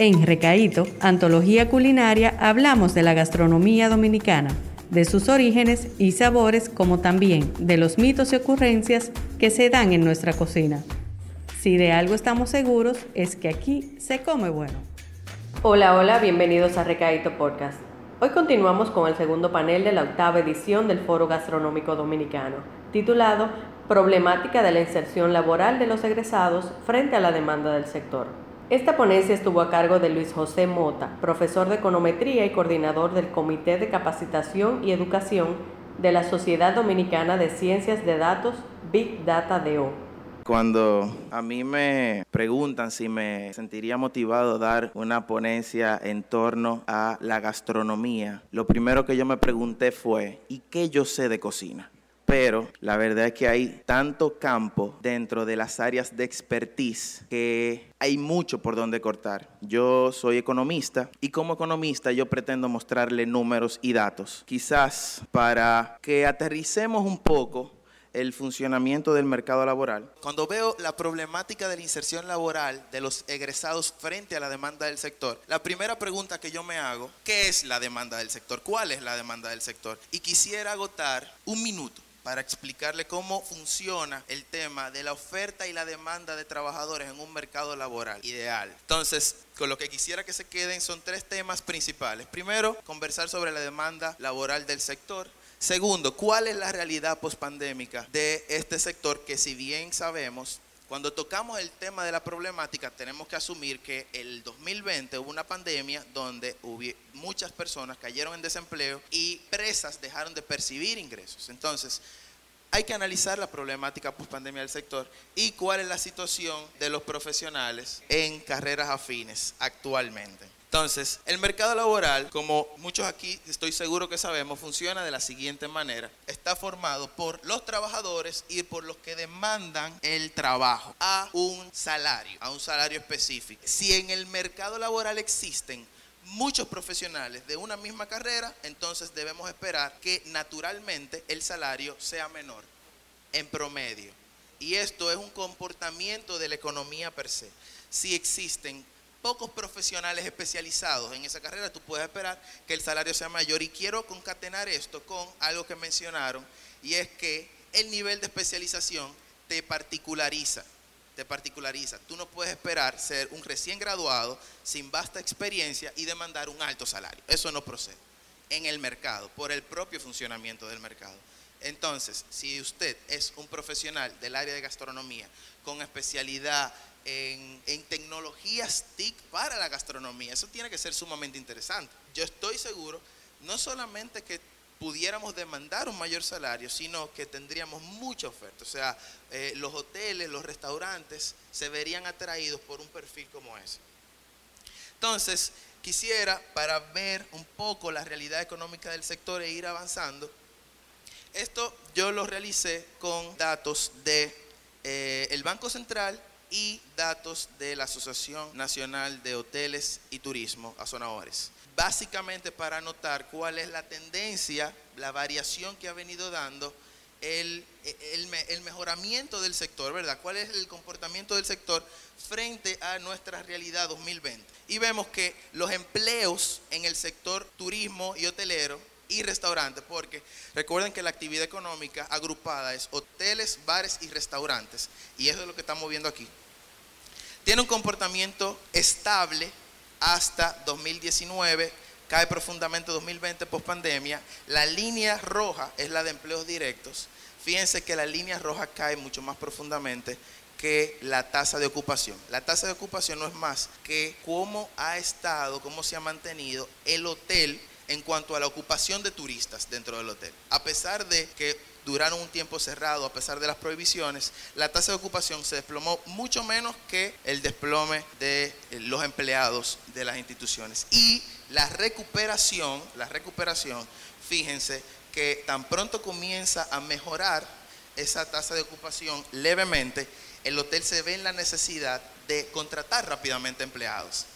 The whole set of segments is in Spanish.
En Recaíto, Antología Culinaria, hablamos de la gastronomía dominicana, de sus orígenes y sabores, como también de los mitos y ocurrencias que se dan en nuestra cocina. Si de algo estamos seguros es que aquí se come bueno. Hola, hola, bienvenidos a Recaíto Podcast. Hoy continuamos con el segundo panel de la octava edición del Foro Gastronómico Dominicano, titulado Problemática de la inserción laboral de los egresados frente a la demanda del sector. Esta ponencia estuvo a cargo de Luis José Mota, profesor de econometría y coordinador del Comité de Capacitación y Educación de la Sociedad Dominicana de Ciencias de Datos Big Data DO. Cuando a mí me preguntan si me sentiría motivado a dar una ponencia en torno a la gastronomía, lo primero que yo me pregunté fue, ¿y qué yo sé de cocina? Pero la verdad es que hay tanto campo dentro de las áreas de expertise que hay mucho por donde cortar. Yo soy economista y como economista yo pretendo mostrarle números y datos, quizás para que aterricemos un poco el funcionamiento del mercado laboral. Cuando veo la problemática de la inserción laboral de los egresados frente a la demanda del sector, la primera pregunta que yo me hago, ¿qué es la demanda del sector? ¿Cuál es la demanda del sector? Y quisiera agotar un minuto para explicarle cómo funciona el tema de la oferta y la demanda de trabajadores en un mercado laboral ideal. Entonces, con lo que quisiera que se queden son tres temas principales. Primero, conversar sobre la demanda laboral del sector. Segundo, cuál es la realidad pospandémica de este sector que si bien sabemos cuando tocamos el tema de la problemática, tenemos que asumir que el 2020 hubo una pandemia donde muchas personas cayeron en desempleo y presas dejaron de percibir ingresos. Entonces, hay que analizar la problemática post-pandemia del sector y cuál es la situación de los profesionales en carreras afines actualmente. Entonces, el mercado laboral, como muchos aquí estoy seguro que sabemos, funciona de la siguiente manera. Está formado por los trabajadores y por los que demandan el trabajo a un salario, a un salario específico. Si en el mercado laboral existen muchos profesionales de una misma carrera, entonces debemos esperar que naturalmente el salario sea menor en promedio. Y esto es un comportamiento de la economía per se. Si existen pocos profesionales especializados en esa carrera, tú puedes esperar que el salario sea mayor. Y quiero concatenar esto con algo que mencionaron, y es que el nivel de especialización te particulariza. Te particulariza. Tú no puedes esperar ser un recién graduado sin vasta experiencia y demandar un alto salario. Eso no procede en el mercado, por el propio funcionamiento del mercado. Entonces, si usted es un profesional del área de gastronomía con especialidad en, tecnologías TIC para la gastronomía. Eso tiene que ser sumamente interesante. Yo estoy seguro, no solamente que pudiéramos demandar un mayor salario, sino que tendríamos mucha oferta. O sea, eh, los hoteles, los restaurantes se verían atraídos por un perfil como ese. Entonces, quisiera, para ver un poco la realidad económica del sector e ir avanzando, esto yo lo realicé con datos de eh, el Banco Central y datos de la Asociación Nacional de Hoteles y Turismo, Azonadores. Básicamente para notar cuál es la tendencia, la variación que ha venido dando el, el, mejoramiento del sector, ¿verdad? ¿Cuál es el comportamiento del sector frente a nuestra realidad 2020? Y vemos que los empleos en el sector turismo y hotelero y restaurantes, porque recuerden que la actividad económica agrupada es hoteles, bares y restaurantes, y eso es lo que estamos viendo aquí. Tiene un comportamiento estable hasta 2019, cae profundamente 2020 post pandemia. La línea roja es la de empleos directos. Fíjense que la línea roja cae mucho más profundamente que la tasa de ocupación. La tasa de ocupación no es más que cómo ha estado, cómo se ha mantenido el hotel en cuanto a la ocupación de turistas dentro del hotel. A pesar de que duraron un tiempo cerrado, a pesar de las prohibiciones, la tasa de ocupación se desplomó mucho menos que el desplome de eh, los empleados de las instituciones. Y la recuperación, la recuperación, fíjense que tan pronto comienza a mejorar esa tasa de ocupación levemente, el hotel se ve en la necesidad de contratar rápidamente empleados.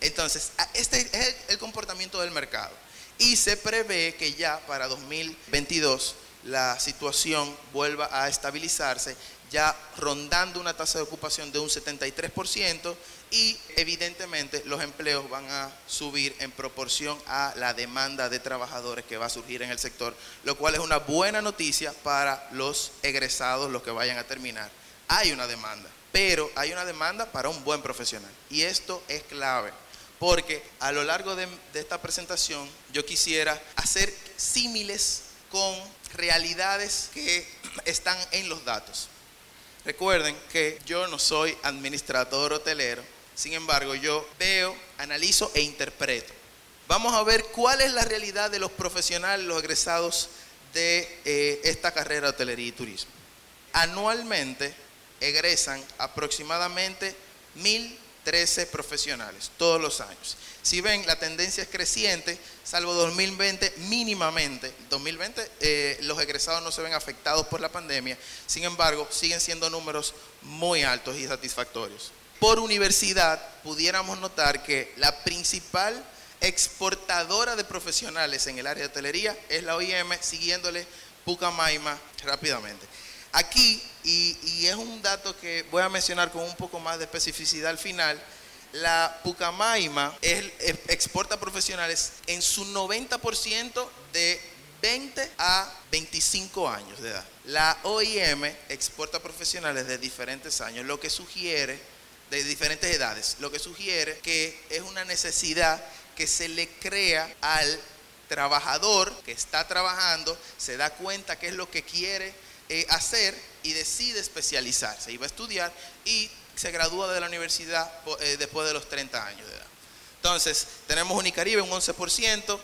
Entonces, este es el comportamiento del mercado. Y se prevé que ya para 2022 la situación vuelva a estabilizarse, ya rondando una tasa de ocupación de un 73% y evidentemente los empleos van a subir en proporción a la demanda de trabajadores que va a surgir en el sector, lo cual es una buena noticia para los egresados, los que vayan a terminar. Hay una demanda, pero hay una demanda para un buen profesional y esto es clave porque a lo largo de, esta presentación yo quisiera hacer símiles con realidades que están en los datos. Recuerden que yo no soy administrador hotelero, sin embargo yo veo, analizo e interpreto. Vamos a ver cuál es la realidad de los profesionales, los egresados de eh, esta carrera de hotelería y turismo. Anualmente egresan aproximadamente mil 13 profesionales todos los años. Si ven, la tendencia es creciente, salvo 2020 mínimamente. 2020 eh, los egresados no se ven afectados por la pandemia, sin embargo, siguen siendo números muy altos y satisfactorios. Por universidad, pudiéramos notar que la principal exportadora de profesionales en el área de hotelería es la OIM, siguiéndole Pucamaima rápidamente. Aquí, y, es un dato que voy a mencionar con un poco más de especificidad al final, la Pucamaima exporta profesionales en su 90% de 20 a 25 años de edad. La OIM exporta profesionales de diferentes años, lo que sugiere, de diferentes edades, lo que sugiere que es una necesidad que se le crea al trabajador que está trabajando, se da cuenta qué es lo que quiere eh, hacer y decide especializarse. Iba a estudiar y se gradúa de la universidad eh, después de los 30 años de edad. Entonces, tenemos Unicaribe un 11%,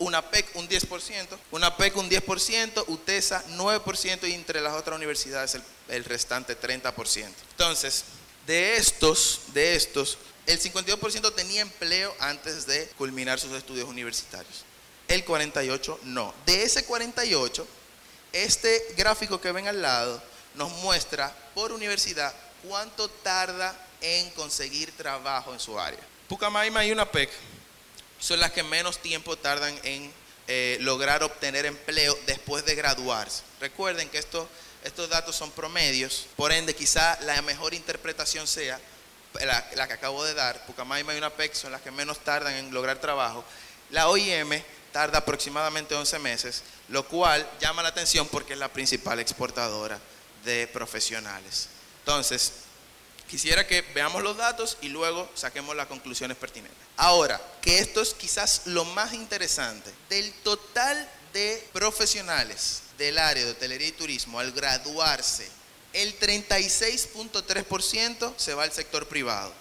una PEC un 10%, una PEC un 10%, UTESA 9% y entre las otras universidades el, el restante 30%. Entonces, de estos, de estos, el 52% tenía empleo antes de culminar sus estudios universitarios. El 48 no. De ese 48, este gráfico que ven al lado nos muestra por universidad cuánto tarda en conseguir trabajo en su área. Pucamaima y UNAPEC son las que menos tiempo tardan en eh, lograr obtener empleo después de graduarse. Recuerden que estos datos son promedios, por ende quizá la mejor interpretación sea la, la que acabo de dar. Pucamaima y UNAPEC son las que menos tardan en lograr trabajo. La OIM tarda aproximadamente 11 meses, lo cual llama la atención porque es la principal exportadora de profesionales. Entonces, quisiera que veamos los datos y luego saquemos las conclusiones pertinentes. Ahora, que esto es quizás lo más interesante, del total de profesionales del área de hotelería y turismo al graduarse, el 36.3% se va al sector privado.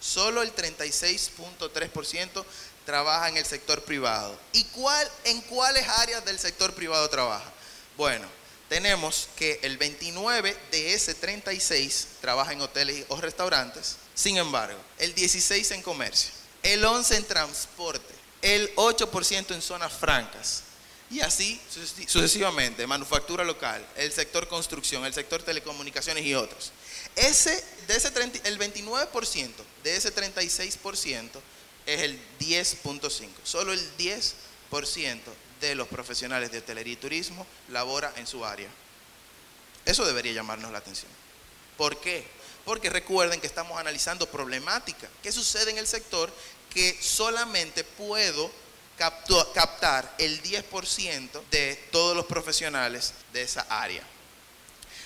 Solo el 36.3% trabaja en el sector privado. ¿Y cuál, en cuáles áreas del sector privado trabaja? Bueno, tenemos que el 29 de ese 36 trabaja en hoteles o restaurantes, sin embargo, el 16 en comercio, el 11 en transporte, el 8% en zonas francas, y así sucesivamente, manufactura local, el sector construcción, el sector telecomunicaciones y otros. Ese, de ese el 29% de ese 36% es el 10.5. Solo el 10% de los profesionales de hotelería y turismo labora en su área. Eso debería llamarnos la atención. ¿Por qué? Porque recuerden que estamos analizando problemática. ¿Qué sucede en el sector? Que solamente puedo captar el 10% de todos los profesionales de esa área.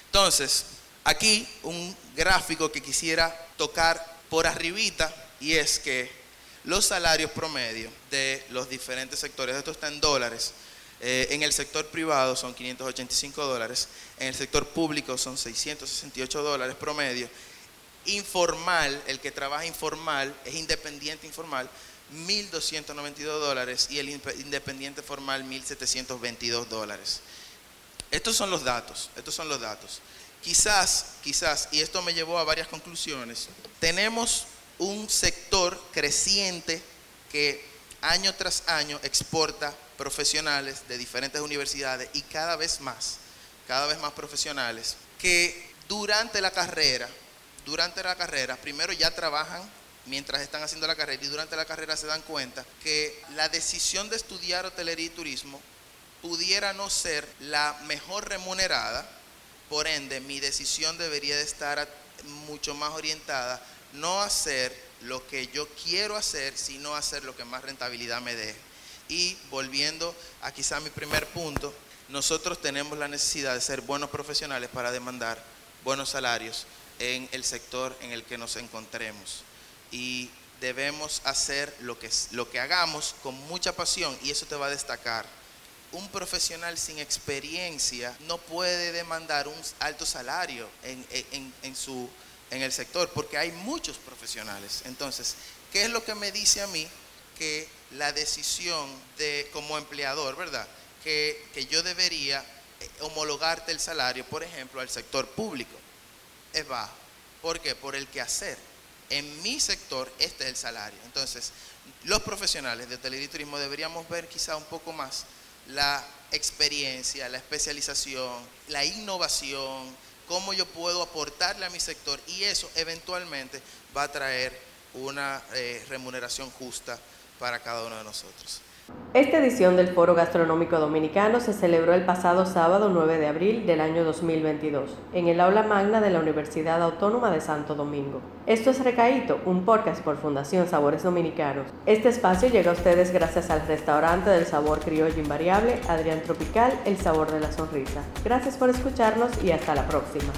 Entonces, aquí un gráfico que quisiera tocar por arribita y es que los salarios promedio de los diferentes sectores. Esto está en dólares. Eh, en el sector privado son 585 dólares, en el sector público son 668 dólares promedio. Informal, el que trabaja informal, es independiente informal, 1.292 dólares y el independiente formal 1.722 dólares. Estos son los datos, estos son los datos. Quizás, quizás, y esto me llevó a varias conclusiones, tenemos un sector creciente que año tras año exporta profesionales de diferentes universidades y cada vez más, cada vez más profesionales que durante la carrera, durante la carrera, primero ya trabajan mientras están haciendo la carrera y durante la carrera se dan cuenta que la decisión de estudiar hotelería y turismo pudiera no ser la mejor remunerada, por ende mi decisión debería de estar mucho más orientada no hacer lo que yo quiero hacer, sino hacer lo que más rentabilidad me dé. Y volviendo a quizá mi primer punto, nosotros tenemos la necesidad de ser buenos profesionales para demandar buenos salarios en el sector en el que nos encontremos. Y debemos hacer lo que, lo que hagamos con mucha pasión y eso te va a destacar. Un profesional sin experiencia no puede demandar un alto salario en, su, en el sector porque hay muchos profesionales. Entonces, ¿qué es lo que me dice a mí? Que la decisión de como empleador, ¿verdad? Que, que yo debería eh, homologarte el salario, por ejemplo, al sector público, es bajo. ¿Por qué? Por el quehacer en mi sector este es el salario. Entonces, los profesionales de hotelería y turismo deberíamos ver quizá un poco más la experiencia, la especialización, la innovación, cómo yo puedo aportarle a mi sector y eso eventualmente va a traer una eh, remuneración justa para cada uno de nosotros. Esta edición del Foro Gastronómico Dominicano se celebró el pasado sábado 9 de abril del año 2022 en el aula magna de la Universidad Autónoma de Santo Domingo. Esto es Recaíto, un podcast por Fundación Sabores Dominicanos. Este espacio llega a ustedes gracias al restaurante del sabor criollo invariable Adrián Tropical, el sabor de la sonrisa. Gracias por escucharnos y hasta la próxima.